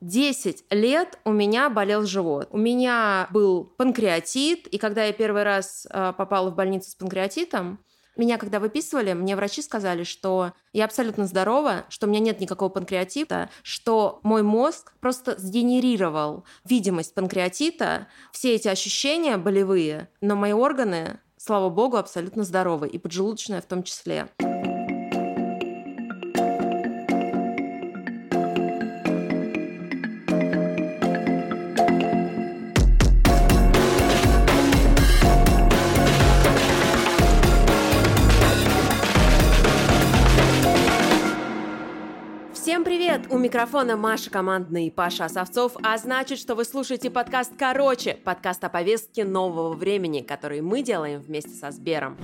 10 лет у меня болел живот. У меня был панкреатит, и когда я первый раз э, попала в больницу с панкреатитом, меня когда выписывали, мне врачи сказали, что я абсолютно здорова, что у меня нет никакого панкреатита, что мой мозг просто сгенерировал видимость панкреатита, все эти ощущения болевые, но мои органы, слава богу, абсолютно здоровы, и поджелудочная в том числе. У микрофона Маша Командная и Паша Осовцов, а значит, что вы слушаете подкаст «Короче», подкаст о повестке нового времени, который мы делаем вместе со Сбером.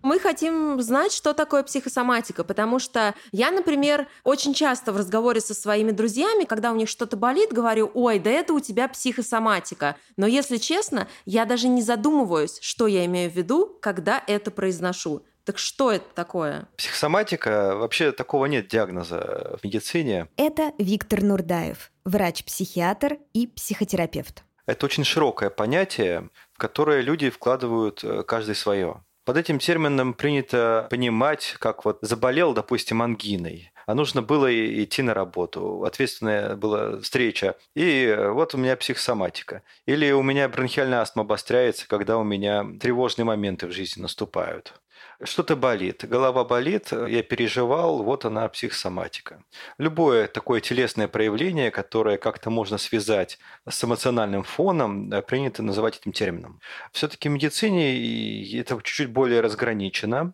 Мы хотим знать, что такое психосоматика, потому что я, например, очень часто в разговоре со своими друзьями, когда у них что-то болит, говорю, ой, да это у тебя психосоматика. Но если честно, я даже не задумываюсь, что я имею в виду, когда это произношу. Так что это такое? Психосоматика, вообще такого нет диагноза в медицине. Это Виктор Нурдаев, врач-психиатр и психотерапевт. Это очень широкое понятие, в которое люди вкладывают э, каждый свое. Под этим термином принято понимать, как вот заболел, допустим, ангиной, а нужно было идти на работу, ответственная была встреча, и вот у меня психосоматика. Или у меня бронхиальная астма обостряется, когда у меня тревожные моменты в жизни наступают. Что-то болит, голова болит, я переживал, вот она психосоматика. Любое такое телесное проявление, которое как-то можно связать с эмоциональным фоном, принято называть этим термином. Все-таки в медицине это чуть-чуть более разграничено.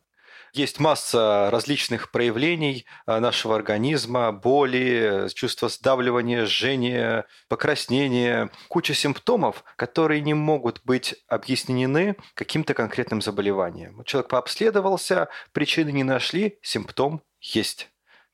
Есть масса различных проявлений э, нашего организма, боли, чувство сдавливания, жжения, покраснения, куча симптомов, которые не могут быть объяснены каким-то конкретным заболеванием. Человек пообследовался, причины не нашли, симптом есть.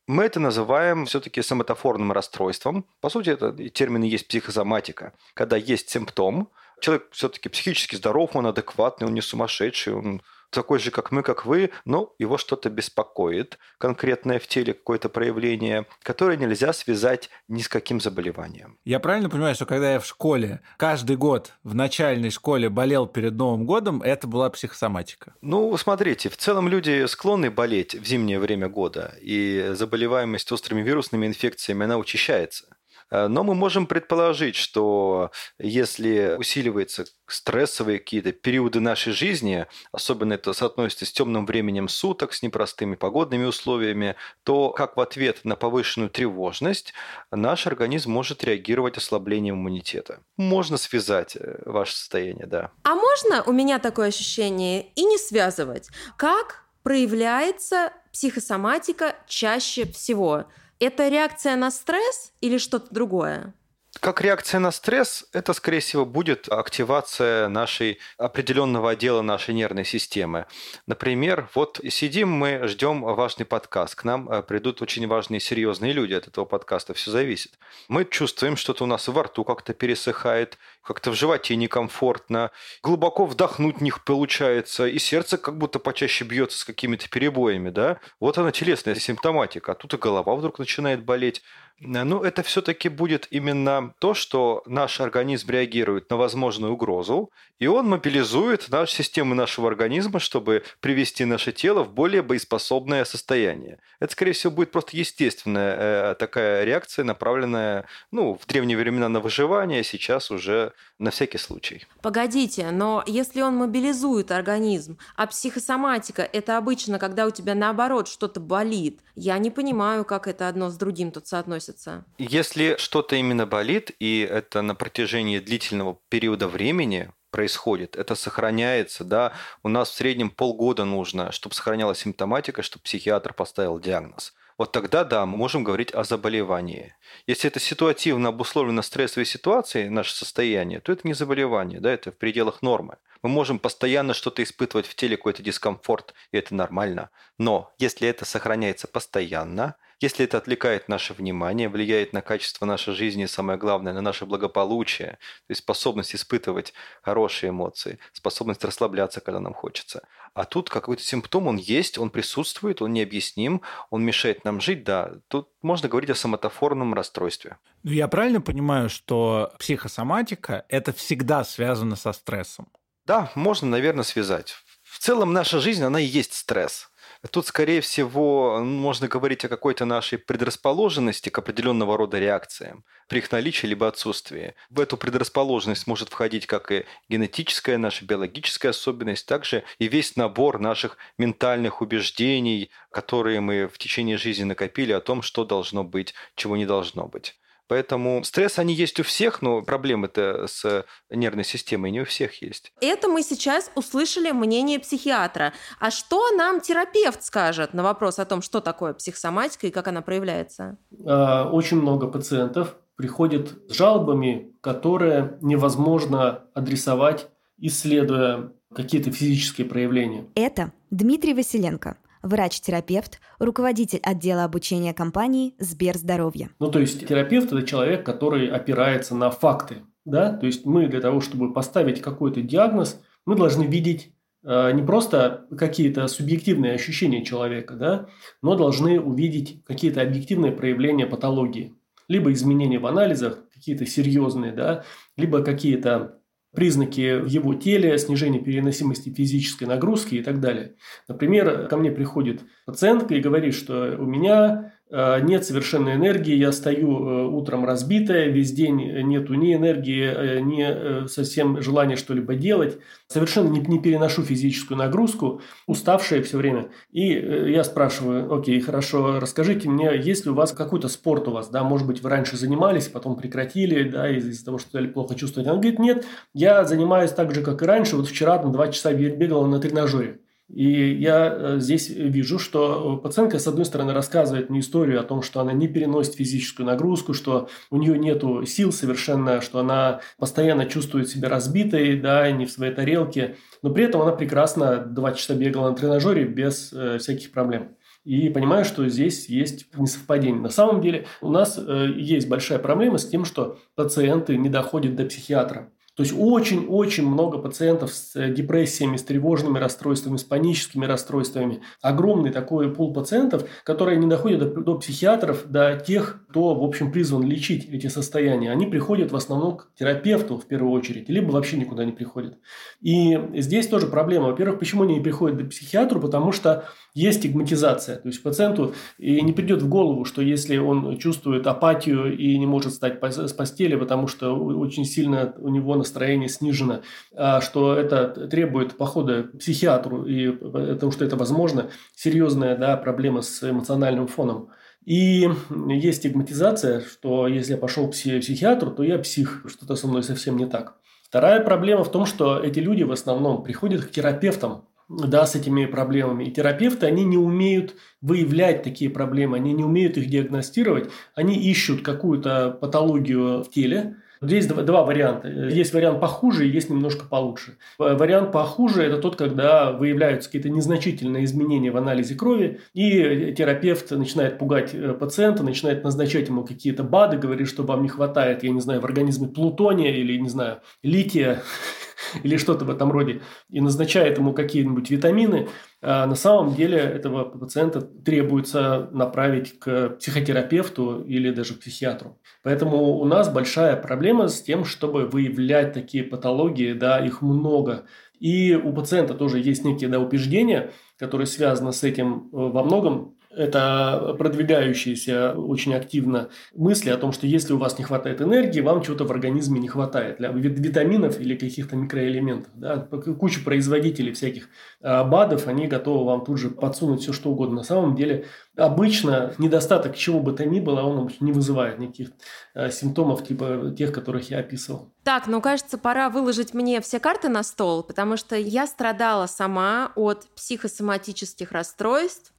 Мы это называем все-таки соматофорным расстройством. По сути, это термин и есть психосоматика. Когда есть симптом, человек все-таки психически здоров, он адекватный, он не сумасшедший, он такой же, как мы, как вы, но его что-то беспокоит, конкретное в теле какое-то проявление, которое нельзя связать ни с каким заболеванием. Я правильно понимаю, что когда я в школе каждый год в начальной школе болел перед Новым годом, это была психосоматика? Ну, смотрите, в целом люди склонны болеть в зимнее время года, и заболеваемость острыми вирусными инфекциями, она учащается. Э, но мы можем предположить, что если усиливаются стрессовые какие-то периоды нашей жизни, особенно это соотносится с темным временем суток, с непростыми погодными условиями, то как в ответ на повышенную тревожность наш организм может реагировать ослаблением иммунитета. Можно связать э, ваше состояние, да. А можно у меня такое ощущение и не связывать? Как проявляется психосоматика чаще всего? Это реакция на стресс или что-то другое? Как реакция на стресс, это, скорее всего, будет активация нашей определенного отдела нашей нервной системы. Например, вот сидим мы, ждем важный подкаст. К нам э, придут очень важные, серьезные люди. От этого подкаста все зависит. Мы чувствуем, что-то у нас во рту как-то пересыхает, как-то в животе некомфортно, глубоко вдохнуть них получается, и сердце как будто почаще бьется с какими-то перебоями, да? Вот она телесная симптоматика, а тут и голова вдруг начинает болеть. Ну, это все-таки будет именно то, что наш организм реагирует на возможную угрозу, и он мобилизует нашу систему нашего организма, чтобы привести наше тело в более боеспособное состояние. Это, скорее всего, будет просто естественная э, такая реакция, направленная ну, в древние времена на выживание, а сейчас уже на всякий случай. Погодите, но если он мобилизует организм, а психосоматика – это обычно, когда у тебя наоборот что-то болит, я не понимаю, как это одно с другим тут соотносится. Если что-то именно болит, и это на протяжении длительного периода времени, происходит, это сохраняется, да, у нас в среднем полгода нужно, чтобы сохранялась симптоматика, чтобы психиатр поставил диагноз. Вот тогда, да, мы можем говорить о заболевании. Если это ситуативно обусловлено стрессовой ситуацией, наше состояние, то это не заболевание, да, это в пределах нормы. Мы можем постоянно что-то испытывать в теле, какой-то дискомфорт, и это нормально. Но если это сохраняется постоянно, Если это отвлекает наше внимание, влияет на качество нашей жизни, самое главное, на наше благополучие, то есть способность испытывать хорошие эмоции, способность расслабляться, когда нам хочется. А тут какой-то симптом, он есть, он присутствует, он необъясним, он мешает нам жить, да. Тут можно говорить о соматофорном расстройстве. Ну, я правильно понимаю, что психосоматика – это всегда связано со стрессом? Да, можно, наверное, связать. В целом наша жизнь, она и есть стресс. Тут, скорее всего, можно говорить о какой-то нашей предрасположенности к определенного рода реакциям при их наличии либо отсутствии. В эту предрасположенность может входить как и генетическая наша биологическая особенность, также и весь набор наших ментальных убеждений, которые мы в течение жизни накопили о том, что должно быть, чего не должно быть. Поэтому стресс, они есть у всех, но проблемы-то с нервной системой не у всех есть. Это мы сейчас услышали мнение психиатра. А что нам терапевт скажет на вопрос о том, что такое психосоматика и как она проявляется? А, очень много пациентов приходят с жалобами, которые невозможно адресовать, исследуя какие-то физические проявления. Это Дмитрий Василенко – врач-терапевт, руководитель отдела обучения компании Сберздоровье. Ну, то есть терапевт – это человек, который опирается на факты. Да? То есть мы для того, чтобы поставить какой-то диагноз, мы должны видеть э, не просто какие-то субъективные ощущения человека, да, но должны увидеть какие-то объективные проявления патологии. Либо изменения в анализах, какие-то серьезные, да, либо какие-то признаки в его теле, снижение переносимости физической нагрузки и так далее. Например, ко мне приходит пациентка и говорит, что у меня нет совершенной энергии, я стою э, утром разбитая, весь день нету ни энергии, э, ни совсем желания что-либо делать, совершенно не, не переношу физическую нагрузку, уставшая все время. И я спрашиваю, окей, хорошо, расскажите мне, есть ли у вас какой-то спорт у вас, да, может быть, вы раньше занимались, потом прекратили, да, из-за того, что стали плохо чувствовать. Она говорит, нет, я занимаюсь так же, как и раньше, вот вчера на два часа бегала на тренажере. И я э, здесь вижу, что пациентка, с одной стороны, рассказывает мне историю о том, что она не переносит физическую нагрузку, что у нее нет сил совершенно, что она постоянно чувствует себя разбитой, да, не в своей тарелке, но при этом она прекрасно два часа бегала на тренажере без э, всяких проблем. И понимаю, что здесь есть несовпадение. На самом деле у нас э, есть большая проблема с тем, что пациенты не доходят до психиатра. То есть очень-очень много пациентов с э, депрессиями, с тревожными расстройствами, с паническими расстройствами. Огромный такой пул пациентов, которые не доходят до, до психиатров, до тех, кто, в общем, призван лечить эти состояния. Они приходят в основном к терапевту в первую очередь, либо вообще никуда не приходят. И здесь тоже проблема. Во-первых, почему они не приходят к психиатру? Потому что есть стигматизация. То есть пациенту и не придет в голову, что если он чувствует апатию и не может встать с постели, потому что очень сильно у него настроение снижено, а что это требует похода к психиатру, и потому что это, возможно, серьезная да, проблема с эмоциональным фоном. И есть стигматизация, что если я пошел к психиатру, то я псих, что-то со мной совсем не так. Вторая проблема в том, что эти люди в основном приходят к терапевтам, да, с этими проблемами. И терапевты, они не умеют выявлять такие проблемы, они не умеют их диагностировать, они ищут какую-то патологию в теле, Здесь два, два варианта. Есть вариант похуже и есть немножко получше. Вариант похуже – это тот, когда выявляются какие-то незначительные изменения в анализе крови, и терапевт начинает пугать э, пациента, начинает назначать ему какие-то БАДы, говорит, что вам не хватает, я не знаю, в организме плутония или, не знаю, лития или что-то в этом роде, и назначает ему какие-нибудь витамины, на самом деле этого пациента требуется направить к психотерапевту или даже к психиатру. Поэтому у нас большая проблема с тем, чтобы выявлять такие патологии, да, их много. И у пациента тоже есть некие да, убеждения, которые связаны с этим э, во многом это продвигающиеся очень активно мысли о том, что если у вас не хватает энергии, вам чего-то в организме не хватает, витаминов или каких-то микроэлементов. Да? Куча производителей всяких а, БАДов, они готовы вам тут же подсунуть все, что угодно. На самом деле, обычно недостаток чего бы то ни было, он не вызывает никаких а, симптомов типа тех, которых я описывал. Так, ну кажется, пора выложить мне все карты на стол, потому что я страдала сама от психосоматических расстройств,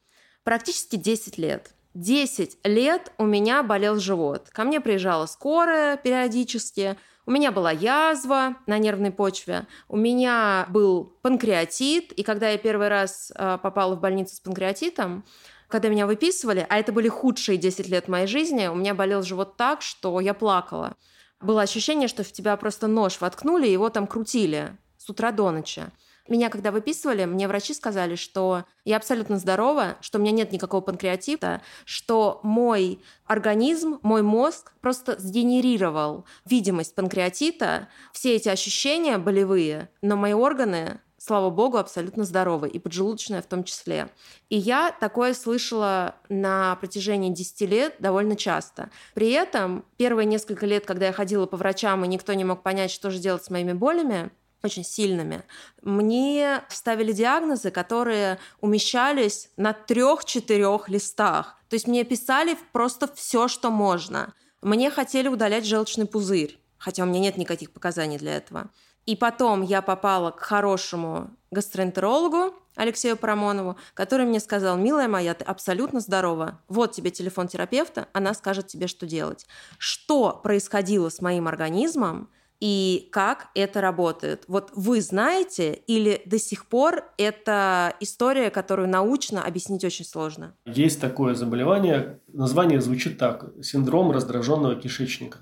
практически 10 лет. 10 лет у меня болел живот. Ко мне приезжала скорая периодически. У меня была язва на нервной почве. У меня был панкреатит. И когда я первый раз э, попала в больницу с панкреатитом, когда меня выписывали, а это были худшие 10 лет моей жизни, у меня болел живот так, что я плакала. Было ощущение, что в тебя просто нож воткнули, его там крутили с утра до ночи. Меня когда выписывали, мне врачи сказали, что я абсолютно здорова, что у меня нет никакого панкреатита, что мой организм, мой мозг просто сгенерировал видимость панкреатита, все эти ощущения болевые, но мои органы слава богу, абсолютно здоровы, и поджелудочная в том числе. И я такое слышала на протяжении 10 лет довольно часто. При этом первые несколько лет, когда я ходила по врачам, и никто не мог понять, что же делать с моими болями, очень сильными. Мне ставили диагнозы, которые умещались на трех-четырех листах. То есть мне писали просто все, что можно. Мне хотели удалять желчный пузырь, хотя у меня нет никаких показаний для этого. И потом я попала к хорошему гастроэнтерологу Алексею Парамонову, который мне сказал, милая моя, ты абсолютно здорова. Вот тебе телефон терапевта, она скажет тебе, что делать. Что происходило с моим организмом, и как это работает. Вот вы знаете или до сих пор это история, которую научно объяснить очень сложно? Есть такое заболевание, название звучит так – синдром раздраженного кишечника.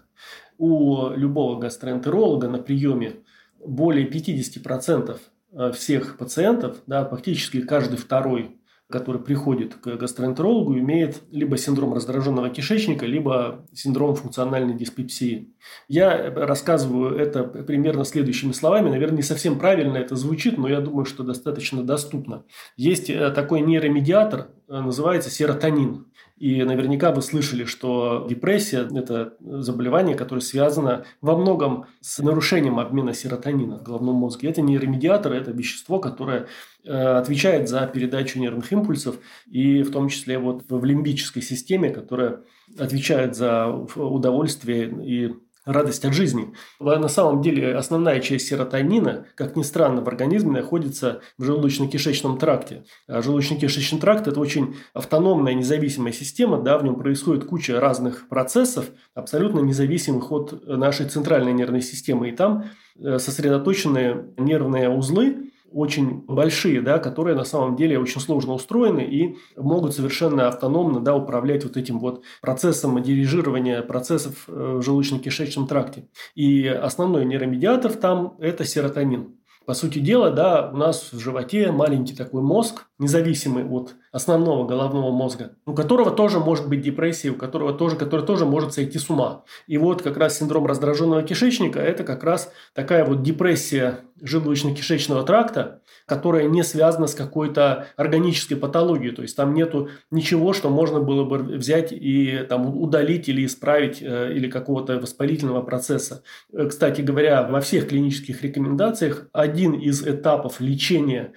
У любого гастроэнтеролога на приеме более 50% э, всех пациентов, да, практически каждый второй который приходит к гастроэнтерологу, имеет либо синдром раздраженного кишечника, либо синдром функциональной диспепсии. Я рассказываю это примерно следующими словами. Наверное, не совсем правильно это звучит, но я думаю, что достаточно доступно. Есть э, такой нейромедиатор, э, называется серотонин. И наверняка вы слышали, что депрессия – это заболевание, которое связано во многом с нарушением обмена серотонина в головном мозге. Это нейромедиатор, это вещество, которое э, отвечает за передачу нервных импульсов, и в том числе вот в лимбической системе, которая отвечает за удовольствие и радость от жизни. На самом деле основная часть серотонина, как ни странно, в организме находится в желудочно-кишечном тракте. А желудочно-кишечный тракт – это очень автономная независимая система, да, в нем происходит куча разных процессов, абсолютно независимых от нашей центральной нервной системы. И там э, сосредоточены нервные узлы, очень большие, да, которые на самом деле очень сложно устроены и могут совершенно автономно да, управлять вот этим вот процессом дирижирования процессов э, в желудочно-кишечном тракте. И основной нейромедиатор там – это серотонин. По сути дела, да, у нас в животе маленький такой мозг, независимый от основного головного мозга, у которого тоже может быть депрессия, у которого тоже, который тоже может сойти с ума. И вот как раз синдром раздраженного кишечника – это как раз такая вот депрессия желудочно-кишечного тракта, которая не связана с какой-то органической патологией. То есть там нету ничего, что можно было бы взять и там, удалить или исправить, э, или какого-то воспалительного процесса. Э, кстати говоря, во всех клинических рекомендациях один из этапов лечения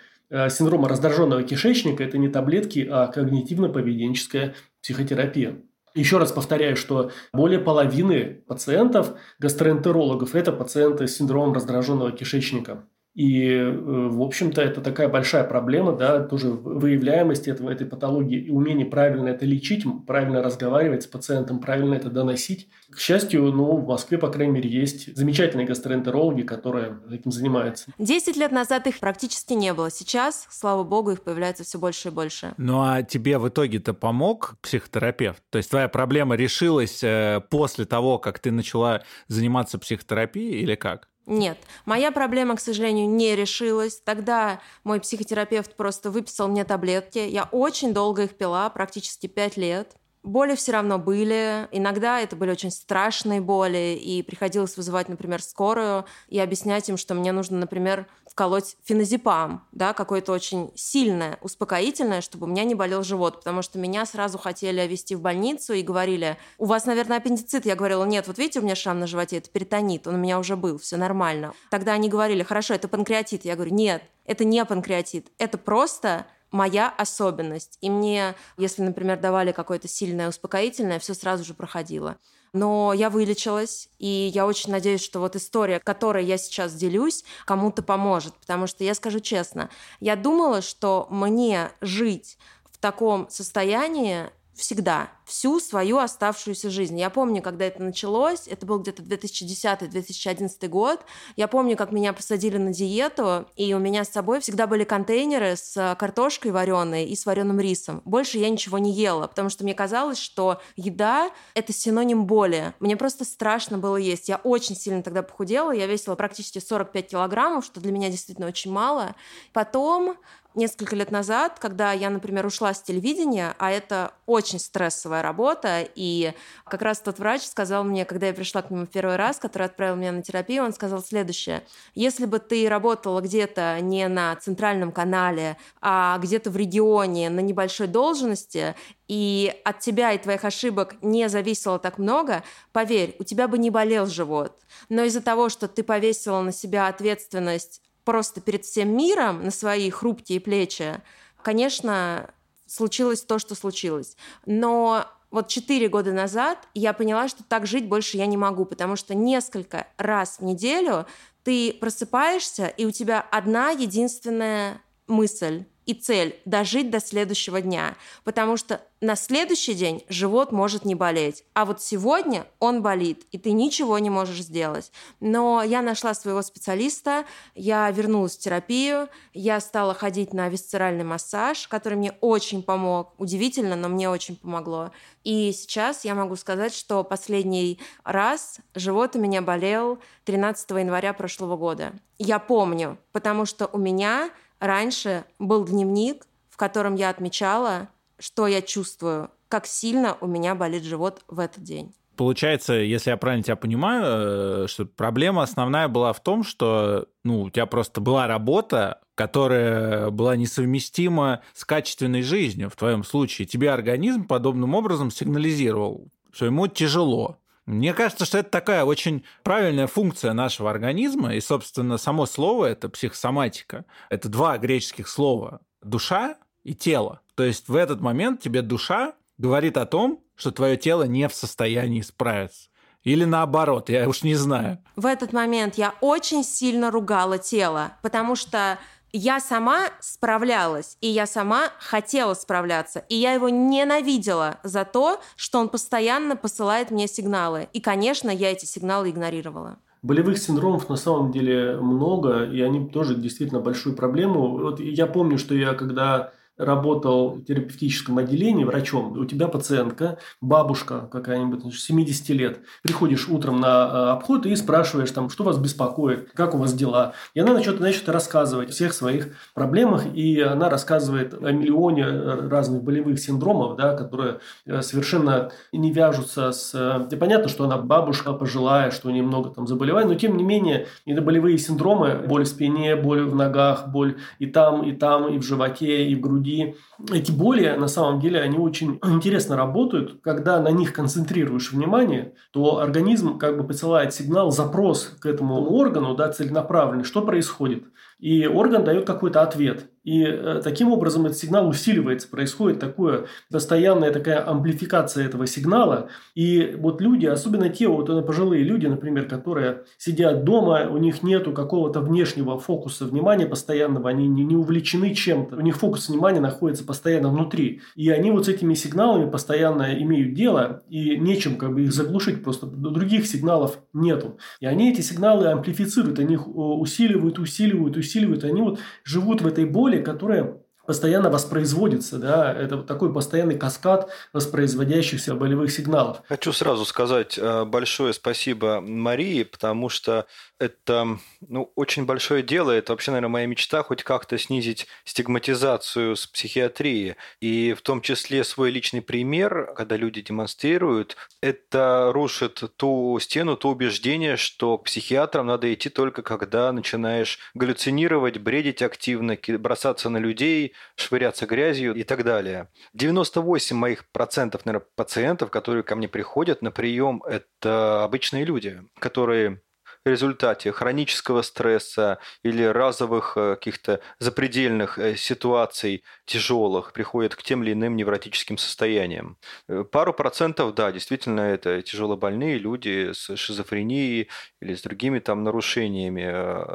синдрома раздраженного кишечника – это не таблетки, а когнитивно-поведенческая психотерапия. Еще раз повторяю, что более половины пациентов, гастроэнтерологов, это пациенты с синдромом раздраженного кишечника. И, э, в общем-то, это такая большая проблема, да, тоже выявляемость этого, этой патологии и умение правильно это лечить, правильно разговаривать с пациентом, правильно это доносить. К счастью, ну, в Москве, по крайней мере, есть замечательные гастроэнтерологи, которые этим занимаются. Десять лет назад их практически не было. Сейчас, слава богу, их появляется все больше и больше. Ну, а тебе в итоге-то помог психотерапевт? То есть твоя проблема решилась э, после того, как ты начала заниматься психотерапией или как? Нет, моя проблема, к сожалению, не решилась. Тогда мой психотерапевт просто выписал мне таблетки. Я очень долго их пила, практически пять лет. Боли все равно были. Иногда это были очень страшные боли, и приходилось вызывать, например, скорую и объяснять им, что мне нужно, например, вколоть феназепам, да, какое-то очень сильное, успокоительное, чтобы у меня не болел живот, потому что меня сразу хотели вести в больницу и говорили, у вас, наверное, аппендицит. Я говорила, нет, вот видите, у меня шрам на животе, это перитонит, он у меня уже был, все нормально. Тогда они говорили, хорошо, это панкреатит. Я говорю, нет, это не панкреатит, это просто моя особенность. И мне, если, например, давали какое-то сильное успокоительное, все сразу же проходило. Но я вылечилась, и я очень надеюсь, что вот история, которой я сейчас делюсь, кому-то поможет. Потому что я скажу честно, я думала, что мне жить в таком состоянии всегда, всю свою оставшуюся жизнь. Я помню, когда это началось, это был где-то 2010-2011 год. Я помню, как меня посадили на диету, и у меня с собой всегда были контейнеры с картошкой вареной и с вареным рисом. Больше я ничего не ела, потому что мне казалось, что еда — это синоним боли. Мне просто страшно было есть. Я очень сильно тогда похудела, я весила практически 45 килограммов, что для меня действительно очень мало. Потом несколько лет назад, когда я, например, ушла с телевидения, а это очень стрессовая работа, и как раз тот врач сказал мне, когда я пришла к нему первый раз, который отправил меня на терапию, он сказал следующее. Если бы ты работала где-то не на центральном канале, а где-то в регионе на небольшой должности, и от тебя и твоих ошибок не зависело так много, поверь, у тебя бы не болел живот. Но из-за того, что ты повесила на себя ответственность просто перед всем миром на свои хрупкие плечи, конечно, случилось то, что случилось. Но вот четыре года назад я поняла, что так жить больше я не могу, потому что несколько раз в неделю ты просыпаешься, и у тебя одна единственная мысль и цель – дожить до следующего дня, потому что на следующий день живот может не болеть, а вот сегодня он болит, и ты ничего не можешь сделать. Но я нашла своего специалиста, я вернулась в терапию, я стала ходить на висцеральный массаж, который мне очень помог, удивительно, но мне очень помогло. И сейчас я могу сказать, что последний раз живот у меня болел 13 января прошлого года. Я помню, потому что у меня раньше был дневник, в котором я отмечала, что я чувствую, как сильно у меня болит живот в этот день. Получается, если я правильно тебя понимаю, э, что проблема основная была в том, что ну, у тебя просто была работа, которая была несовместима с качественной жизнью в твоем случае. Тебе организм подобным образом сигнализировал, что ему тяжело. Мне кажется, что это такая очень правильная функция нашего организма, и, собственно, само слово – это психосоматика. Это два греческих слова – душа и тело. То есть в этот момент тебе душа говорит о том, что твое тело не в состоянии справиться. Или наоборот, я уж не знаю. В этот момент я очень сильно ругала тело, потому что я сама справлялась, и я сама хотела справляться, и я его ненавидела за то, что он постоянно посылает мне сигналы. И, конечно, я эти сигналы игнорировала. Болевых синдромов на самом деле много, и они тоже действительно большую проблему. Вот я помню, что я когда работал в терапевтическом отделении врачом, у тебя пациентка, бабушка какая-нибудь, 70 лет, приходишь утром на э, обход и спрашиваешь там, что вас беспокоит, как у вас дела. И она начнет, начнет рассказывать о всех своих проблемах, и она рассказывает о миллионе э, разных болевых синдромов, да, которые э, совершенно не вяжутся с... И понятно, что она бабушка пожилая, что у нее много там заболеваний, но тем не менее, это болевые синдромы, боль в спине, боль в ногах, боль и там, и там, и в животе, и в груди, и эти боли, на самом деле, они очень интересно работают. Когда на них концентрируешь внимание, то организм как бы посылает сигнал, запрос к этому органу, да, целенаправленный, что происходит. И орган дает какой-то ответ. И э, таким образом этот сигнал усиливается, происходит такое постоянная такая амплификация этого сигнала. И вот люди, особенно те вот э, пожилые люди, например, которые сидят дома, у них нету какого-то внешнего фокуса внимания постоянного, они не, не увлечены чем-то, у них фокус внимания находится постоянно внутри. И они вот с этими сигналами постоянно имеют дело, и нечем как бы их заглушить, просто других сигналов нету. И они эти сигналы амплифицируют, они их усиливают, усиливают, усиливают, они вот живут в этой боли, которая постоянно воспроизводится, да, это вот такой постоянный каскад воспроизводящихся болевых сигналов. Хочу сразу сказать э, большое спасибо Марии, потому что это ну, очень большое дело. Это вообще, наверное, моя мечта хоть как-то снизить стигматизацию с психиатрии. И в том числе свой личный пример, когда люди демонстрируют, это рушит ту стену, то убеждение, что к психиатрам надо идти только когда начинаешь галлюцинировать, бредить активно, бросаться на людей, швыряться грязью и так далее. 98 моих процентов, наверное, пациентов, которые ко мне приходят на прием, это обычные люди, которые результате хронического стресса или разовых э, каких-то запредельных э, ситуаций тяжелых приходят к тем или иным невротическим состояниям. Э, пару процентов, да, действительно, это тяжело больные люди с шизофренией или с другими там нарушениями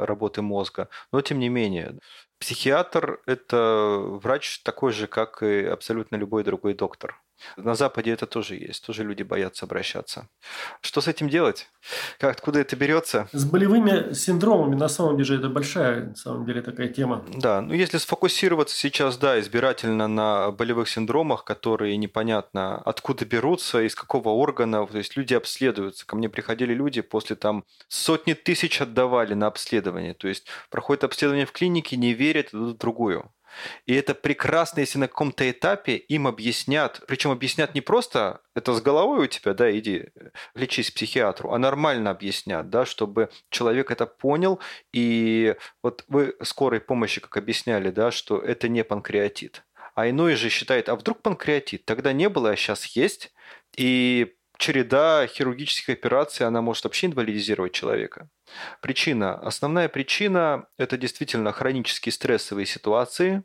работы мозга. Но тем не менее, Психиатр – это врач такой же, как и абсолютно любой другой доктор. На Западе это тоже есть, тоже люди боятся обращаться. Что с этим делать? Как, откуда это берется? С болевыми синдромами на самом деле это большая, на самом деле, такая тема. Да, ну если сфокусироваться сейчас, да, избирательно на болевых синдромах, которые непонятно откуда берутся, из какого органа, то есть люди обследуются. Ко мне приходили люди, после там сотни тысяч отдавали на обследование, то есть проходит обследование в клинике, не верят, идут в другую. И это прекрасно, если на каком-то этапе им объяснят, причем объяснят не просто это с головой у тебя, да, иди лечись психиатру, а нормально объяснят, да, чтобы человек это понял. И вот вы скорой помощи, как объясняли, да, что это не панкреатит. А иной же считает, а вдруг панкреатит? Тогда не было, а сейчас есть. И череда хирургических операций, она может вообще инвалидизировать человека. Причина. Основная причина – это действительно хронические стрессовые ситуации,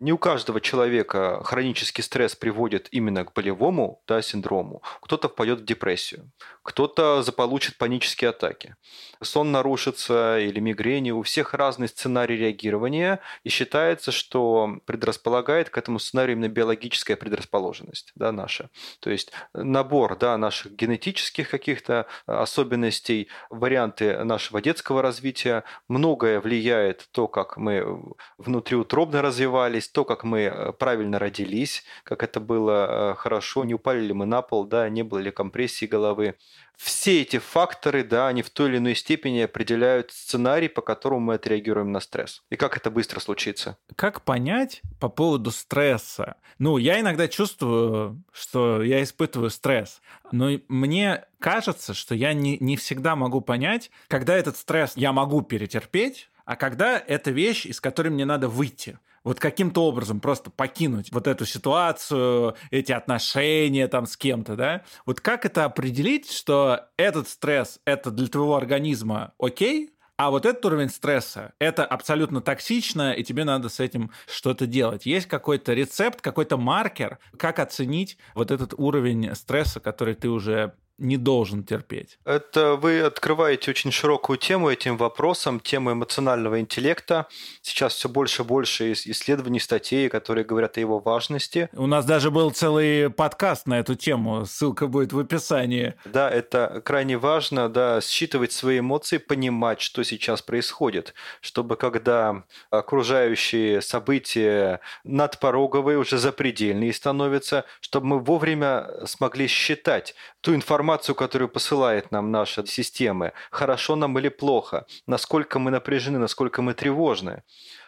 не у каждого человека хронический стресс приводит именно к болевому да, синдрому. Кто-то впадет в депрессию, кто-то заполучит панические атаки. Сон нарушится или мигрени. У всех разный сценарий реагирования, и считается, что предрасполагает к этому сценарию именно биологическая предрасположенность да, наша. То есть набор да, наших генетических каких-то особенностей, варианты нашего детского развития. Многое влияет то, как мы внутриутробно развиваемся, развивались, то, как мы э, правильно родились, как это было э, хорошо, не упали ли мы на пол, да, не было ли компрессии головы. Все эти факторы, да, они в той или иной степени определяют сценарий, по которому мы отреагируем на стресс. И как это быстро случится. Как понять по поводу стресса? Ну, я иногда чувствую, что я испытываю стресс, но мне кажется, что я не, не всегда могу понять, когда этот стресс я могу перетерпеть, а когда это вещь, из которой мне надо выйти вот каким-то образом просто покинуть вот эту ситуацию, эти отношения там с кем-то, да? Вот как это определить, что этот стресс, это для твоего организма окей, а вот этот уровень стресса, это абсолютно токсично, и тебе надо с этим что-то делать. Есть какой-то рецепт, какой-то маркер, как оценить вот этот уровень стресса, который ты уже не должен терпеть. Это вы открываете очень широкую тему этим вопросом, тему эмоционального интеллекта. Сейчас все больше и больше исследований, статей, которые говорят о его важности. У нас даже был целый подкаст на эту тему, ссылка будет в описании. Да, это крайне важно, да, считывать свои эмоции, понимать, что сейчас происходит, чтобы когда окружающие события надпороговые, уже запредельные становятся, чтобы мы вовремя смогли считать ту информацию, которую посылает нам наша система, хорошо нам или плохо, насколько мы напряжены, насколько мы тревожны.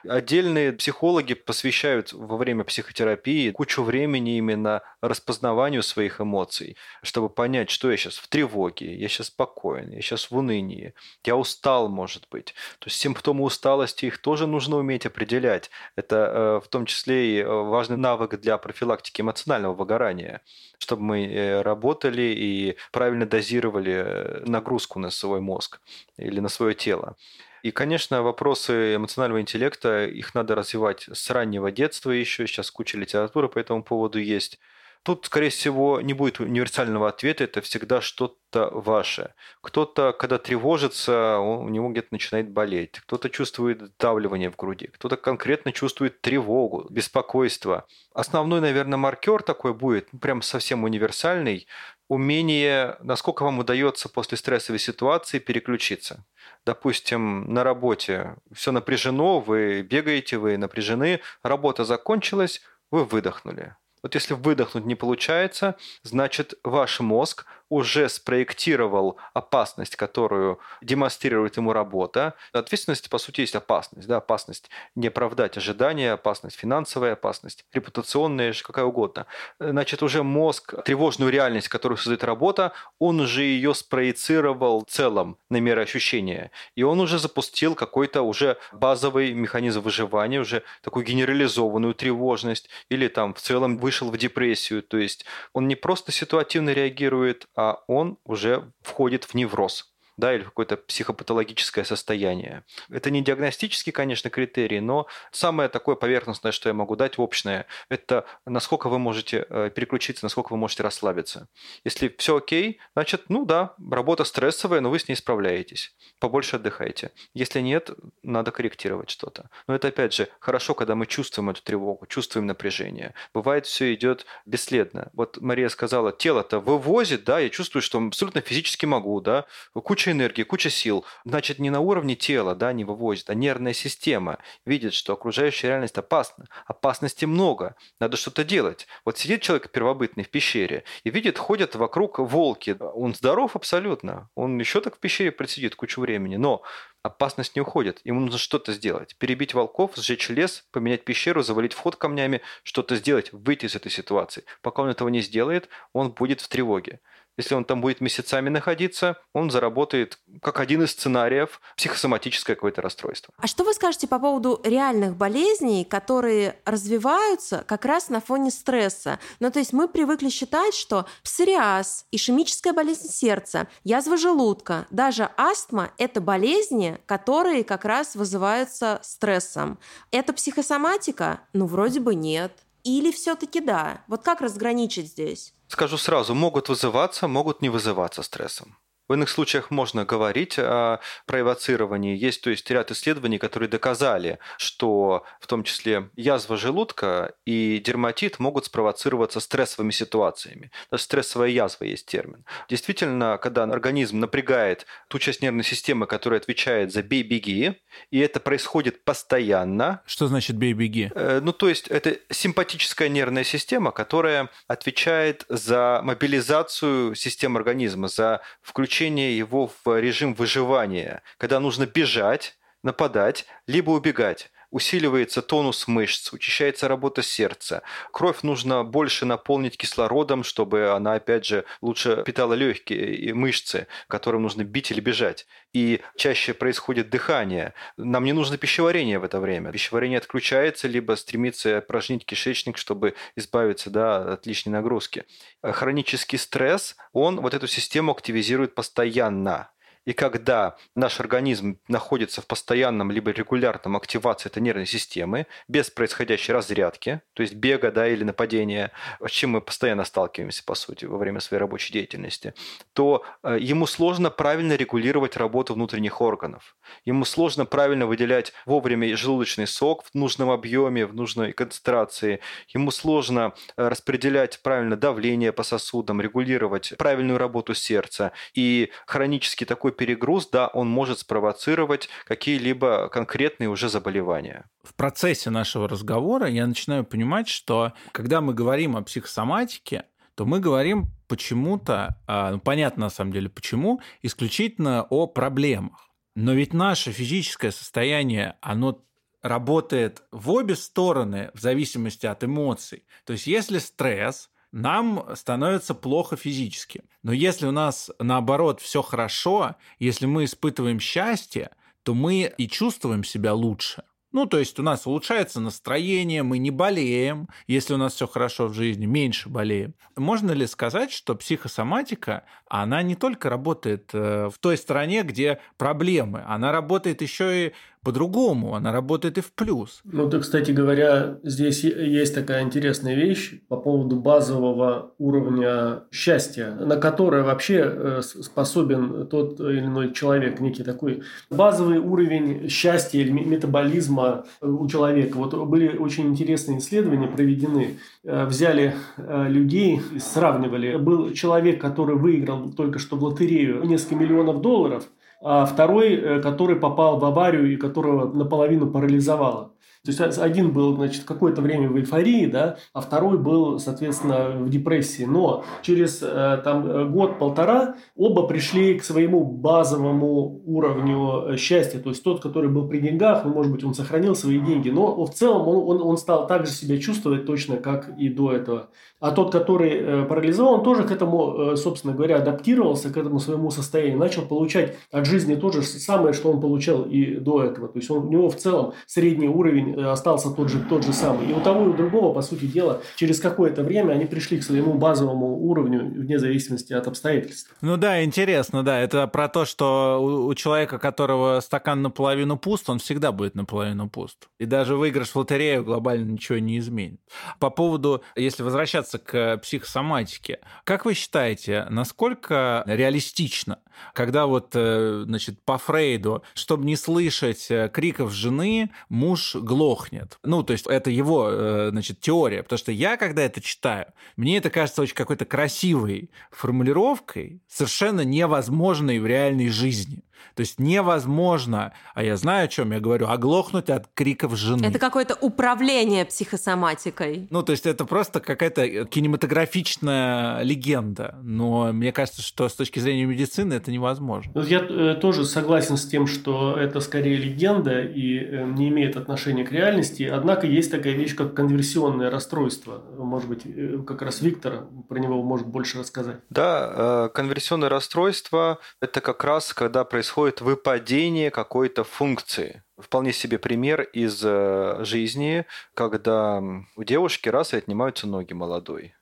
Отдельные психологи посвящают во время психотерапии кучу времени именно распознаванию своих эмоций, чтобы понять, что я сейчас в тревоге, я сейчас спокоен, я сейчас в унынии, я устал, может быть. То есть симптомы усталости, их тоже нужно уметь определять. Это э, в том числе и э, важный навык для профилактики эмоционального выгорания, чтобы мы э, работали и правильно дозировали нагрузку на свой мозг или на свое тело. И, конечно, вопросы эмоционального интеллекта, их надо развивать с раннего детства еще. Сейчас куча литературы по этому поводу есть. Тут, скорее всего, не будет универсального ответа, это всегда что-то ваше. Кто-то, когда тревожится, у него где-то начинает болеть. Кто-то чувствует давление в груди, кто-то конкретно чувствует тревогу, беспокойство. Основной, наверное, маркер такой будет, ну, прям совсем универсальный, умение, насколько вам удается после стрессовой ситуации переключиться. Допустим, на работе все напряжено, вы бегаете, вы напряжены, работа закончилась, вы выдохнули. Вот если выдохнуть не получается, значит ваш мозг уже спроектировал опасность, которую демонстрирует ему работа. Ответственность, по сути, есть опасность. Да? Опасность не оправдать ожидания, опасность финансовая, опасность репутационная, какая угодно. Значит, уже мозг, тревожную реальность, которую создает работа, он уже ее спроецировал в целом на мироощущения. И он уже запустил какой-то уже базовый механизм выживания, уже такую генерализованную тревожность, или там в целом вышел в депрессию. То есть он не просто ситуативно реагирует, он уже входит в невроз. Да, или какое-то психопатологическое состояние. Это не диагностический, конечно, критерий, но самое такое поверхностное, что я могу дать, общее, это насколько вы можете э, переключиться, насколько вы можете расслабиться. Если все окей, значит, ну да, работа стрессовая, но вы с ней справляетесь. Побольше отдыхайте. Если нет, надо корректировать что-то. Но это, опять же, хорошо, когда мы чувствуем эту тревогу, чувствуем напряжение. Бывает, все идет бесследно. Вот Мария сказала, тело-то вывозит, да, я чувствую, что абсолютно физически могу, да, куча энергии, куча сил. Значит, не на уровне тела, да, не вывозит, а нервная система видит, что окружающая реальность опасна. Опасности много, надо что-то делать. Вот сидит человек первобытный в пещере и видит, ходят вокруг волки. Он здоров абсолютно. Он еще так в пещере просидит кучу времени. Но опасность не уходит. Ему нужно что-то сделать. Перебить волков, сжечь лес, поменять пещеру, завалить вход камнями, что-то сделать, выйти из этой ситуации. Пока он этого не сделает, он будет в тревоге. Если он там будет месяцами находиться, он заработает как один из сценариев психосоматическое какое-то расстройство. А что вы скажете по поводу реальных болезней, которые развиваются как раз на фоне стресса? Ну, то есть мы привыкли считать, что псориаз, ишемическая болезнь сердца, язва желудка, даже астма – это болезни, которые как раз вызываются стрессом. Это психосоматика? Ну, вроде бы нет. Или все-таки да? Вот как разграничить здесь? Скажу сразу, могут вызываться, могут не вызываться стрессом. В иных случаях можно говорить о провоцировании. Есть, то есть, ряд исследований, которые доказали, что в том числе язва желудка и дерматит могут спровоцироваться стрессовыми ситуациями. Даже стрессовая язва есть термин. Действительно, когда организм напрягает ту часть нервной системы, которая отвечает за бей-беги, и это происходит постоянно. Что значит бей-беги? Э, ну, то есть, это симпатическая нервная система, которая отвечает за мобилизацию системы организма, за включение включение его в режим выживания, когда нужно бежать, нападать, либо убегать усиливается тонус мышц, учащается работа сердца. Кровь нужно больше наполнить кислородом, чтобы она, опять же, лучше питала легкие и мышцы, которым нужно бить или бежать. И чаще происходит дыхание. Нам не нужно пищеварение в это время. Пищеварение отключается, либо стремится опорожнить кишечник, чтобы избавиться да, от лишней нагрузки. Хронический стресс, он вот эту систему активизирует постоянно. И когда наш организм находится в постоянном либо регулярном активации этой нервной системы, без происходящей разрядки, то есть бега да, или нападения, с чем мы постоянно сталкиваемся, по сути, во время своей рабочей деятельности, то э, ему сложно правильно регулировать работу внутренних органов. Ему сложно правильно выделять вовремя желудочный сок в нужном объеме, в нужной концентрации. Ему сложно э, распределять правильно давление по сосудам, регулировать правильную работу сердца. И хронический такой перегруз, да, он может спровоцировать какие-либо конкретные уже заболевания. В процессе нашего разговора я начинаю понимать, что когда мы говорим о психосоматике, то мы говорим почему-то, а, ну, понятно на самом деле почему, исключительно о проблемах. Но ведь наше физическое состояние, оно работает в обе стороны в зависимости от эмоций. То есть если стресс, нам становится плохо физически. Но если у нас наоборот все хорошо, если мы испытываем счастье, то мы и чувствуем себя лучше. Ну, то есть у нас улучшается настроение, мы не болеем, если у нас все хорошо в жизни, меньше болеем. Можно ли сказать, что психосоматика, она не только работает э, в той стране, где проблемы, она работает еще и по-другому, она работает и в плюс. Ну, то, кстати говоря, здесь есть такая интересная вещь по поводу базового уровня счастья, на которое вообще э, способен тот или иной человек, некий такой базовый уровень счастья или метаболизма у человека. Вот были очень интересные исследования проведены. Э, взяли э, людей сравнивали. Был человек, который выиграл только что в лотерею несколько миллионов долларов – а второй, э, который попал в аварию и которого наполовину парализовало. То есть один был, значит, какое-то время в эйфории, да, а второй был, соответственно, в депрессии. Но через э, там год-полтора оба пришли к своему базовому уровню э, счастья. То есть тот, который был при деньгах, ну, может быть, он сохранил свои деньги, но в целом он, он, он стал так же себя чувствовать точно, как и до этого. А тот, который э, парализовал, он тоже к этому, э, собственно говоря, адаптировался, к этому своему состоянию, начал получать от жизни то же самое, что он получал и до этого. То есть он, у него в целом средний уровень э, остался тот же, тот же самый. И у того и у другого, по сути дела, через какое-то время они пришли к своему базовому уровню вне зависимости от обстоятельств. Ну да, интересно, да. Это про то, что у, у человека, которого стакан наполовину пуст, он всегда будет наполовину пуст. И даже выигрыш в лотерею глобально ничего не изменит. По поводу, если возвращаться к психосоматике, как вы считаете, насколько реалистично, когда вот, э, значит, по Фрейду, чтобы не слышать э, криков жены, муж глохнет. Ну, то есть это его, э, значит, теория. Потому что я, когда это читаю, мне это кажется очень какой-то красивой формулировкой, совершенно невозможной в реальной жизни. То есть невозможно, а я знаю, о чем я говорю, оглохнуть от криков жены. Это какое-то управление психосоматикой. Ну, то есть это просто какая-то кинематографичная легенда. Но мне кажется, что с точки зрения медицины это невозможно. Я э, тоже согласен с тем, что это скорее легенда и э, не имеет отношения к реальности. Однако есть такая вещь, как конверсионное расстройство. Может быть, э, как раз Виктор про него может больше рассказать. Да, э, конверсионное расстройство – это как раз когда происходит происходит выпадение какой-то функции. Вполне себе пример из э, жизни, когда у девушки раз и отнимаются ноги молодой.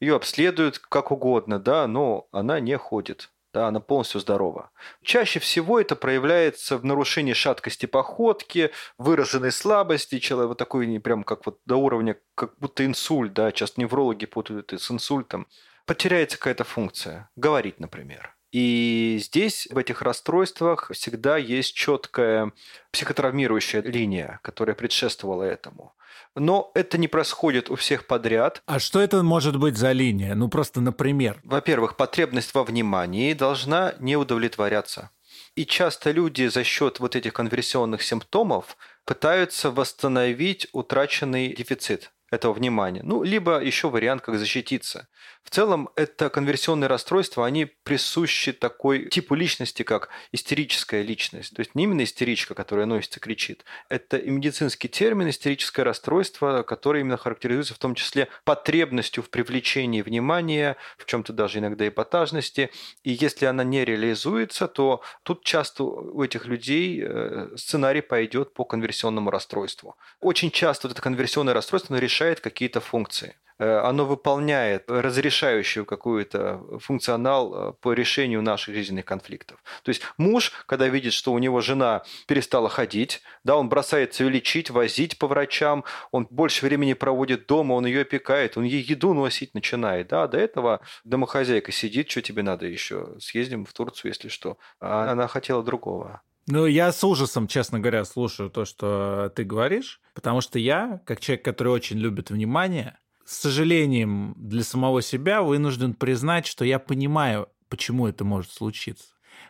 Ее обследуют как угодно, да, но она не ходит. Да, она полностью здорова. Чаще всего это проявляется в нарушении шаткости походки, выраженной слабости, человек вот такой не прям как вот до уровня, как будто инсульт, да, часто неврологи путают это с инсультом. Потеряется какая-то функция, говорить, например. И здесь, в этих расстройствах, всегда есть четкая психотравмирующая линия, которая предшествовала этому. Но это не происходит у всех подряд. А что это может быть за линия? Ну, просто например. Во-первых, потребность во внимании должна не удовлетворяться. И часто люди за счет вот этих конверсионных симптомов пытаются восстановить утраченный дефицит этого внимания. Ну, либо еще вариант, как защититься. В целом, это конверсионные расстройства, они присущи такой типу личности, как истерическая личность. То есть не именно истеричка, которая носится, кричит. Это и медицинский термин истерическое расстройство, которое именно характеризуется в том числе потребностью в привлечении внимания, в чем-то даже иногда эпатажности. И если она не реализуется, то тут часто у этих людей э, сценарий пойдет по конверсионному расстройству. Очень часто вот это конверсионное расстройство решает какие-то функции. Э, оно выполняет разрешающую какую-то функционал э, по решению наших жизненных конфликтов. То есть муж, когда видит, что у него жена перестала ходить, да, он бросается ее лечить, возить по врачам, он больше времени проводит дома, он ее опекает, он ей еду носить начинает. Да, до этого домохозяйка сидит, что тебе надо еще, съездим в Турцию, если что. А она хотела другого. Ну, я с ужасом, честно говоря, слушаю то, что ты говоришь, потому что я, как человек, который очень любит внимание, с сожалением для самого себя вынужден признать, что я понимаю, почему это может случиться.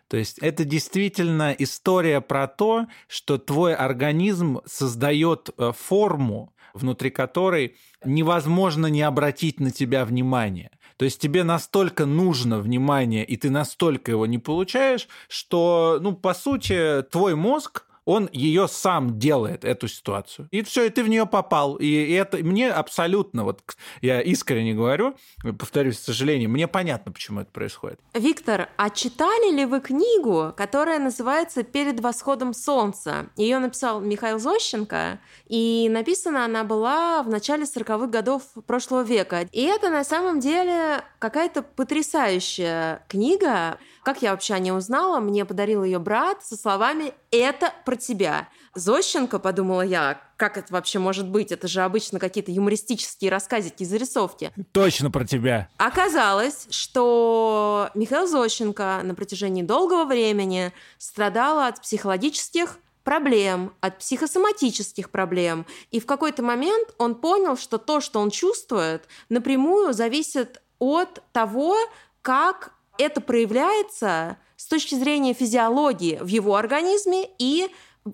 То есть это действительно история про то, что твой организм создает э, форму, внутри которой невозможно не обратить на тебя внимание. То есть тебе настолько нужно внимание, и ты настолько его не получаешь, что, ну, по сути, твой мозг он ее сам делает, эту ситуацию. И все, и ты в нее попал. И это мне абсолютно, вот я искренне говорю, повторюсь, к сожалению, мне понятно, почему это происходит. Виктор, а читали ли вы книгу, которая называется «Перед восходом солнца»? Ее написал Михаил Зощенко, и написана она была в начале 40-х годов прошлого века. И это на самом деле какая-то потрясающая книга, как я вообще о ней узнала? Мне подарил ее брат со словами «Это про тебя». Зощенко, подумала я, как это вообще может быть? Это же обычно какие-то юмористические рассказики, зарисовки. Точно про тебя. Оказалось, что Михаил Зощенко на протяжении долгого времени страдал от психологических проблем, от психосоматических проблем. И в какой-то момент он понял, что то, что он чувствует, напрямую зависит от того, как это проявляется с точки зрения физиологии в его организме и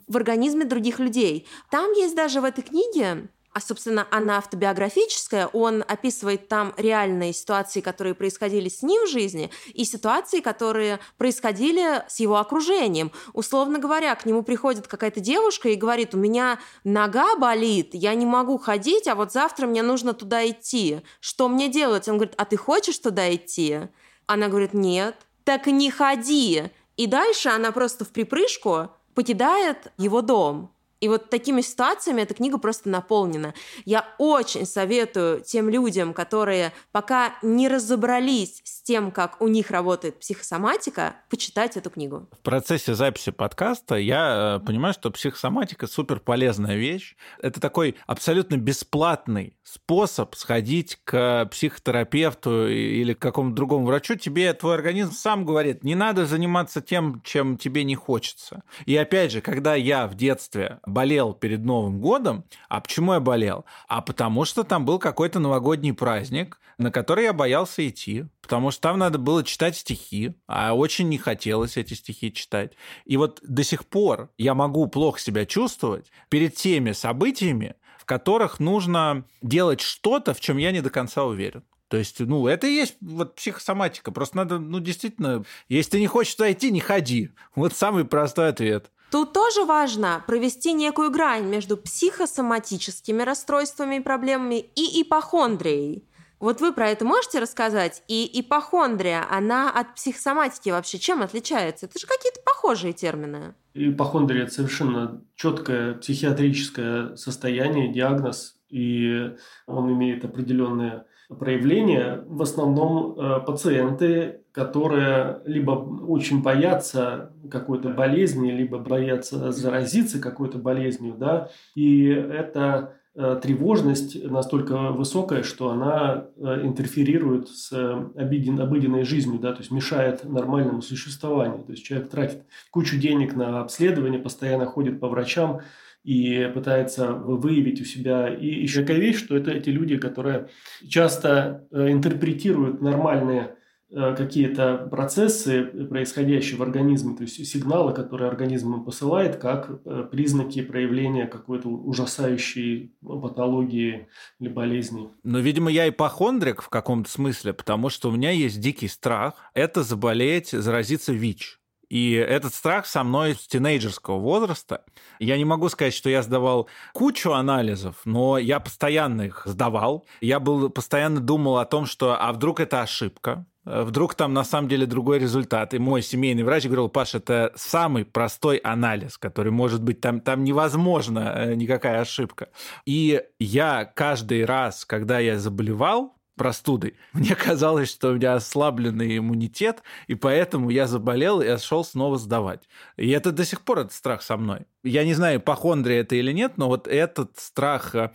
в организме других людей. Там есть даже в этой книге а, собственно, она автобиографическая, он описывает там реальные ситуации, которые происходили с ним в жизни, и ситуации, которые происходили с его окружением. Условно говоря, к нему приходит какая-то девушка и говорит, у меня нога болит, я не могу ходить, а вот завтра мне нужно туда идти. Что мне делать? Он говорит, а ты хочешь туда идти? Она говорит, нет. Так не ходи. И дальше она просто в припрыжку покидает его дом. И вот такими ситуациями эта книга просто наполнена. Я очень советую тем людям, которые пока не разобрались с тем, как у них работает психосоматика, почитать эту книгу. В процессе записи подкаста я э, понимаю, что психосоматика супер полезная вещь. Это такой абсолютно бесплатный способ сходить к психотерапевту или к какому-то другому врачу. Тебе твой организм сам говорит, не надо заниматься тем, чем тебе не хочется. И опять же, когда я в детстве болел перед Новым годом. А почему я болел? А потому что там был какой-то новогодний праздник, на который я боялся идти, потому что там надо было читать стихи, а очень не хотелось эти стихи читать. И вот до сих пор я могу плохо себя чувствовать перед теми событиями, в которых нужно делать что-то, в чем я не до конца уверен. То есть, ну, это и есть вот психосоматика. Просто надо, ну, действительно, если ты не хочешь туда идти, не ходи. Вот самый простой ответ. Тут тоже важно провести некую грань между психосоматическими расстройствами и проблемами и ипохондрией. Вот вы про это можете рассказать? И ипохондрия, она от психосоматики вообще чем отличается? Это же какие-то похожие термины. Ипохондрия – это совершенно четкое психиатрическое состояние, диагноз, и он имеет определенные проявления. В основном э, пациенты которые либо очень боятся какой-то болезни, либо боятся заразиться какой-то болезнью, да, и это э, тревожность настолько высокая, что она э, интерферирует с обыден, обыденной жизнью, да, то есть мешает нормальному существованию. То есть человек тратит кучу денег на обследование, постоянно ходит по врачам и пытается выявить у себя. И еще такая вещь, что это эти люди, которые часто э, интерпретируют нормальные Э, какие-то процессы, происходящие в организме, то есть сигналы, которые организм посылает, как э, признаки проявления какой-то ужасающей патологии или болезни. Но, видимо, я ипохондрик в каком-то смысле, потому что у меня есть дикий страх – это заболеть, заразиться ВИЧ. И этот страх со мной с тинейджерского возраста. Я не могу сказать, что я сдавал кучу анализов, но я постоянно их сдавал. Я был, постоянно думал о том, что а вдруг это ошибка, вдруг там на самом деле другой результат. И мой семейный врач говорил, Паш, это самый простой анализ, который может быть там, там невозможно э, никакая ошибка. И я каждый раз, когда я заболевал, простудой. Мне казалось, что у меня ослабленный иммунитет, и поэтому я заболел и шел снова сдавать. И это до сих пор этот страх со мной. Я не знаю, похондрия это или нет, но вот этот страх э,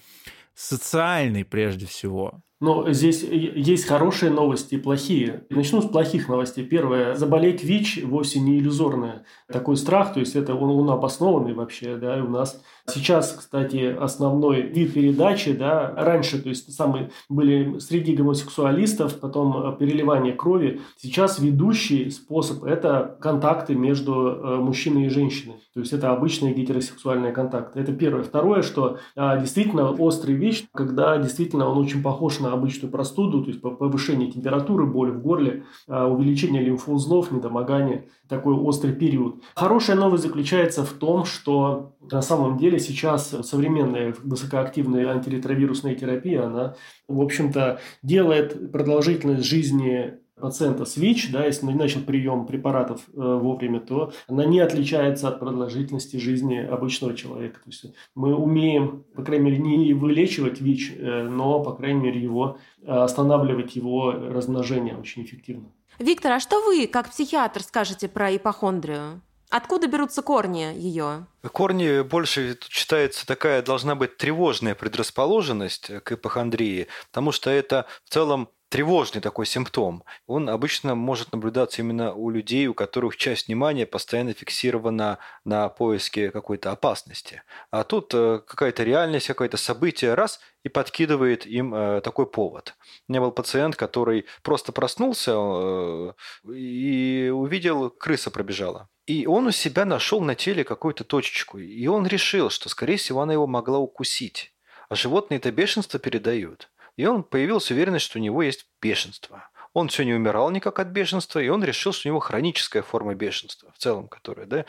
социальный прежде всего. Но здесь есть хорошие новости и плохие. Начну с плохих новостей. Первое. Заболеть ВИЧ вовсе не иллюзорное. Такой страх, то есть это он, он обоснованный вообще, да, и у нас Сейчас, кстати, основной вид передачи, да, раньше, то есть самые были среди гомосексуалистов, потом э, переливание крови. Сейчас ведущий способ – это контакты между э, мужчиной и женщиной. То есть это обычные гетеросексуальные контакты. Это первое. Второе, что а, действительно острый ВИЧ, когда действительно он очень похож обычную простуду, то есть повышение температуры, боль в горле, а, увеличение лимфоузлов, недомогание, такой острый период. Хорошая новость заключается в том, что на самом деле сейчас современная высокоактивная антиретровирусная терапия, она, в общем-то, делает продолжительность жизни пациента с ВИЧ, да, если начал прием препаратов э, вовремя, то она не отличается от продолжительности жизни обычного человека. То есть мы умеем, по крайней мере, не вылечивать ВИЧ, э, но, по крайней мере, его э, останавливать его размножение очень эффективно. Виктор, а что вы, как психиатр, скажете про ипохондрию? Откуда берутся корни ее? Корни больше считается такая должна быть тревожная предрасположенность к ипохондрии, потому что это в целом тревожный такой симптом. Он обычно может наблюдаться именно у людей, у которых часть внимания постоянно фиксирована на поиске какой-то опасности. А тут э, какая-то реальность, какое-то событие, раз, и подкидывает им э, такой повод. У меня был пациент, который просто проснулся э, и увидел, крыса пробежала. И он у себя нашел на теле какую-то точечку. И он решил, что, скорее всего, она его могла укусить. А животные это бешенство передают. И он появилась уверенность, что у него есть бешенство. Он все не умирал никак от бешенства, и он решил, что у него хроническая форма бешенства в целом, которая, да.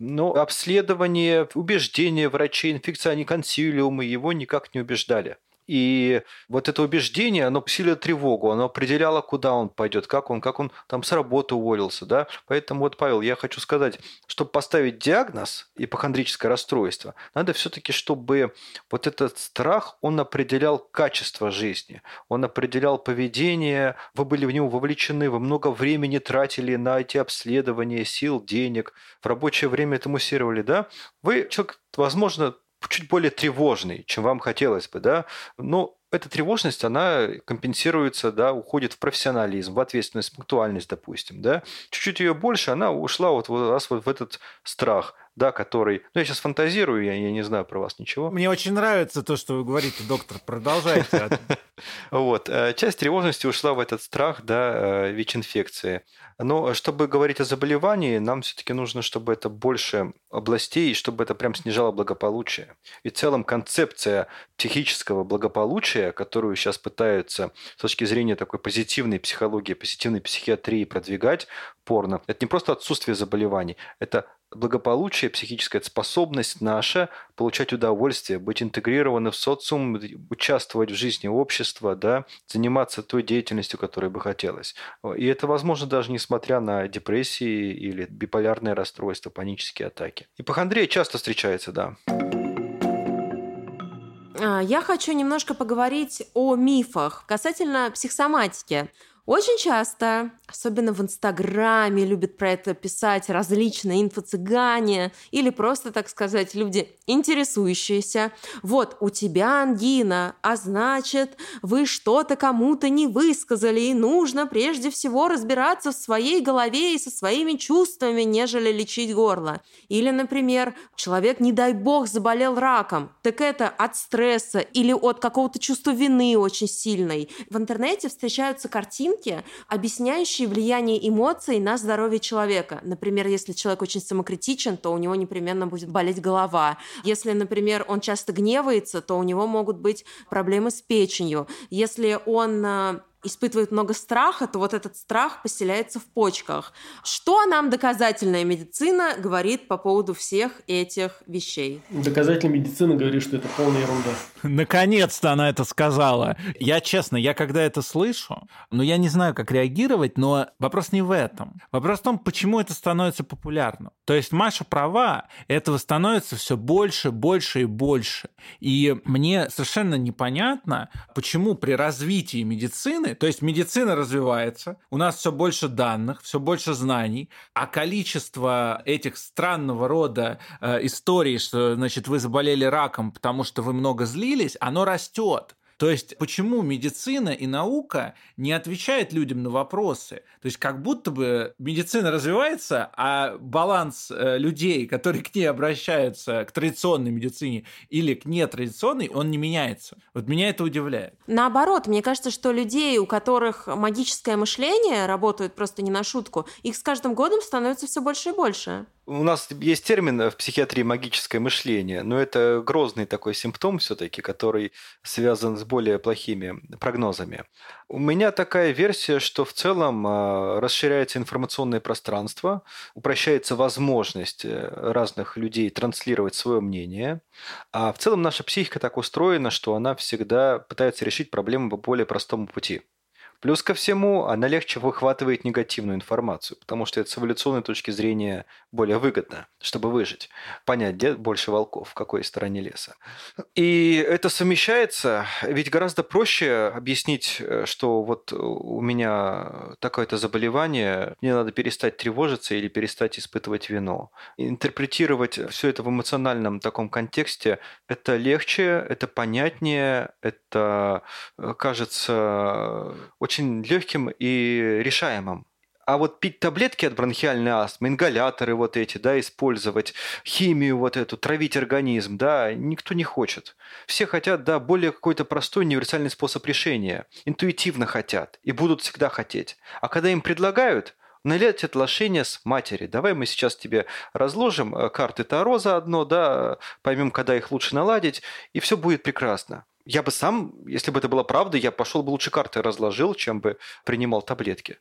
Но обследование, убеждения врачей, инфекционные консилиумы его никак не убеждали. И вот это убеждение, оно усилило тревогу, оно определяло, куда он пойдет, как он, как он там с работы уволился, да. Поэтому вот, Павел, я хочу сказать, чтобы поставить диагноз ипохондрическое расстройство, надо все-таки, чтобы вот этот страх, он определял качество жизни, он определял поведение, вы были в него вовлечены, вы много времени тратили на эти обследования, сил, денег, в рабочее время это муссировали, да, вы человек, возможно, чуть более тревожный, чем вам хотелось бы, да, но эта тревожность, она компенсируется, да, уходит в профессионализм, в ответственность, пунктуальность, допустим, да. Чуть-чуть ее больше, она ушла вот, вот раз вот в этот страх – да, который... Ну, я сейчас фантазирую, я, я не знаю про вас ничего. Мне очень нравится то, что вы говорите, доктор. Продолжайте. Вот. Э, часть тревожности ушла в этот страх, да, э, ВИЧ-инфекции. Но чтобы говорить о заболевании, нам все-таки нужно, чтобы это больше областей, чтобы это прям снижало благополучие. И в целом концепция психического благополучия, которую сейчас пытаются с точки зрения такой позитивной психологии, позитивной психиатрии продвигать порно, это не просто отсутствие заболеваний, это благополучие, психическая способность наша получать удовольствие, быть интегрированы в социум, участвовать в жизни общества, да, заниматься той деятельностью, которой бы хотелось. И это возможно даже несмотря на депрессии или биполярное расстройство, панические атаки. Ипохондрия часто встречается, да. А, я хочу немножко поговорить о мифах касательно психосоматики. Очень часто, особенно в Инстаграме, любят про это писать различные инфо-цыгане или просто, так сказать, люди, интересующиеся. Вот, у тебя ангина, а значит, вы что-то кому-то не высказали, и нужно прежде всего разбираться в своей голове и со своими чувствами, нежели лечить горло. Или, например, человек, не дай бог, заболел раком. Так это от стресса или от какого-то чувства вины очень сильной. В интернете встречаются картинки, картинки, объясняющие влияние эмоций на здоровье человека. Например, если человек очень самокритичен, то у него непременно будет болеть голова. Если, например, он часто гневается, то у него могут быть проблемы с печенью. Если он э, испытывает много страха, то вот этот страх поселяется в почках. Что нам доказательная медицина говорит по поводу всех этих вещей? Доказательная медицина говорит, что это полная ерунда. Наконец-то она это сказала. Я честно, я когда это слышу, но я не знаю, как реагировать, но вопрос не в этом. Вопрос в том, почему это становится популярным. То есть Маша права, этого становится все больше, больше и больше. И мне совершенно непонятно, почему при развитии медицины медицины, то есть медицина развивается, у нас все больше данных, все больше знаний, а количество этих странного рода э, историй, что, значит, вы заболели раком, потому что вы много злились, оно растет. То есть почему медицина и наука не отвечают людям на вопросы? То есть как будто бы медицина развивается, а баланс э, людей, которые к ней обращаются, к традиционной медицине или к нетрадиционной, он не меняется. Вот меня это удивляет. Наоборот, мне кажется, что людей, у которых магическое мышление работает просто не на шутку, их с каждым годом становится все больше и больше. У нас есть термин в психиатрии магическое мышление, но это грозный такой симптом все-таки, который связан с более плохими прогнозами. У меня такая версия, что в целом а, расширяется информационное пространство, упрощается возможность э, разных людей транслировать свое мнение, а в целом наша психика так устроена, что она всегда пытается решить проблему по более простому пути. Плюс ко всему, она легче выхватывает негативную информацию, потому что это с эволюционной точки зрения более выгодно, чтобы выжить. Понять, где больше волков, в какой стороне леса. И это совмещается, ведь гораздо проще объяснить, э, что вот у меня такое-то заболевание, мне надо перестать тревожиться или перестать испытывать вину. Интерпретировать все это в эмоциональном таком контексте, это легче, это понятнее, это э, кажется очень легким и решаемым. А вот пить таблетки от бронхиальной астмы, ингаляторы вот эти, да, использовать, химию вот эту, травить организм, да, никто не хочет. Все хотят, да, более какой-то простой универсальный способ решения. Интуитивно хотят и будут всегда хотеть. А когда им предлагают, налить отношения с матери. Давай мы сейчас тебе разложим э, карты Таро заодно, да, поймем, когда их лучше наладить, и все будет прекрасно. Я бы сам, если бы это была правда, я пошел бы лучше карты разложил, чем бы принимал таблетки.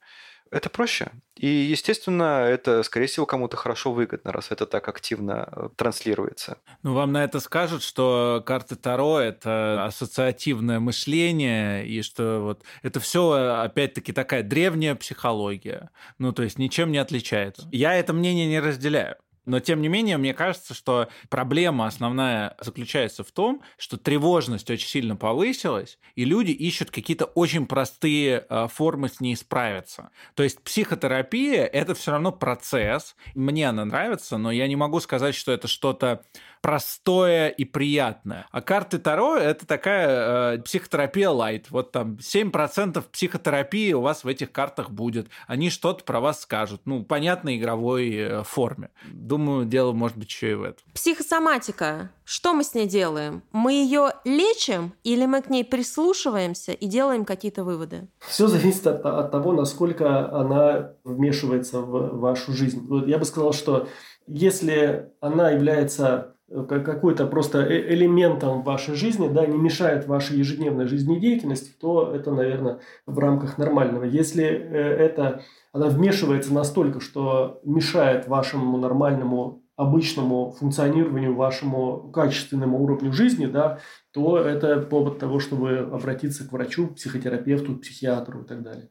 Это проще. И, естественно, это, скорее всего, кому-то хорошо выгодно, раз это так активно э, транслируется. Ну, вам на это скажут, что карты Таро – это ассоциативное мышление, и что вот это все, опять-таки, такая древняя психология. Ну, то есть ничем не отличается. Я это мнение не разделяю. Но, тем не менее, мне кажется, что проблема основная заключается в том, что тревожность очень сильно повысилась, и люди ищут какие-то очень простые э, формы с ней справиться. То есть психотерапия – это все равно процесс. Мне она нравится, но я не могу сказать, что это что-то простое и приятное. А карты Таро – это такая э, психотерапия лайт. Вот там 7% психотерапии у вас в этих картах будет. Они что-то про вас скажут. Ну, понятной игровой э, форме. Думаю, дело может быть еще и в этом. Психосоматика. Что мы с ней делаем? Мы ее лечим или мы к ней прислушиваемся и делаем какие-то выводы? Все зависит от, от того, насколько она вмешивается в вашу жизнь. Вот я бы сказал, что если она является какой-то просто э, элементом вашей жизни, да, не мешает вашей ежедневной жизнедеятельности, то это, наверное, в рамках нормального. Если э, это, она вмешивается настолько, что мешает вашему нормальному обычному функционированию, вашему качественному уровню жизни, да, то это повод того, чтобы обратиться к врачу, психотерапевту, психиатру и так далее.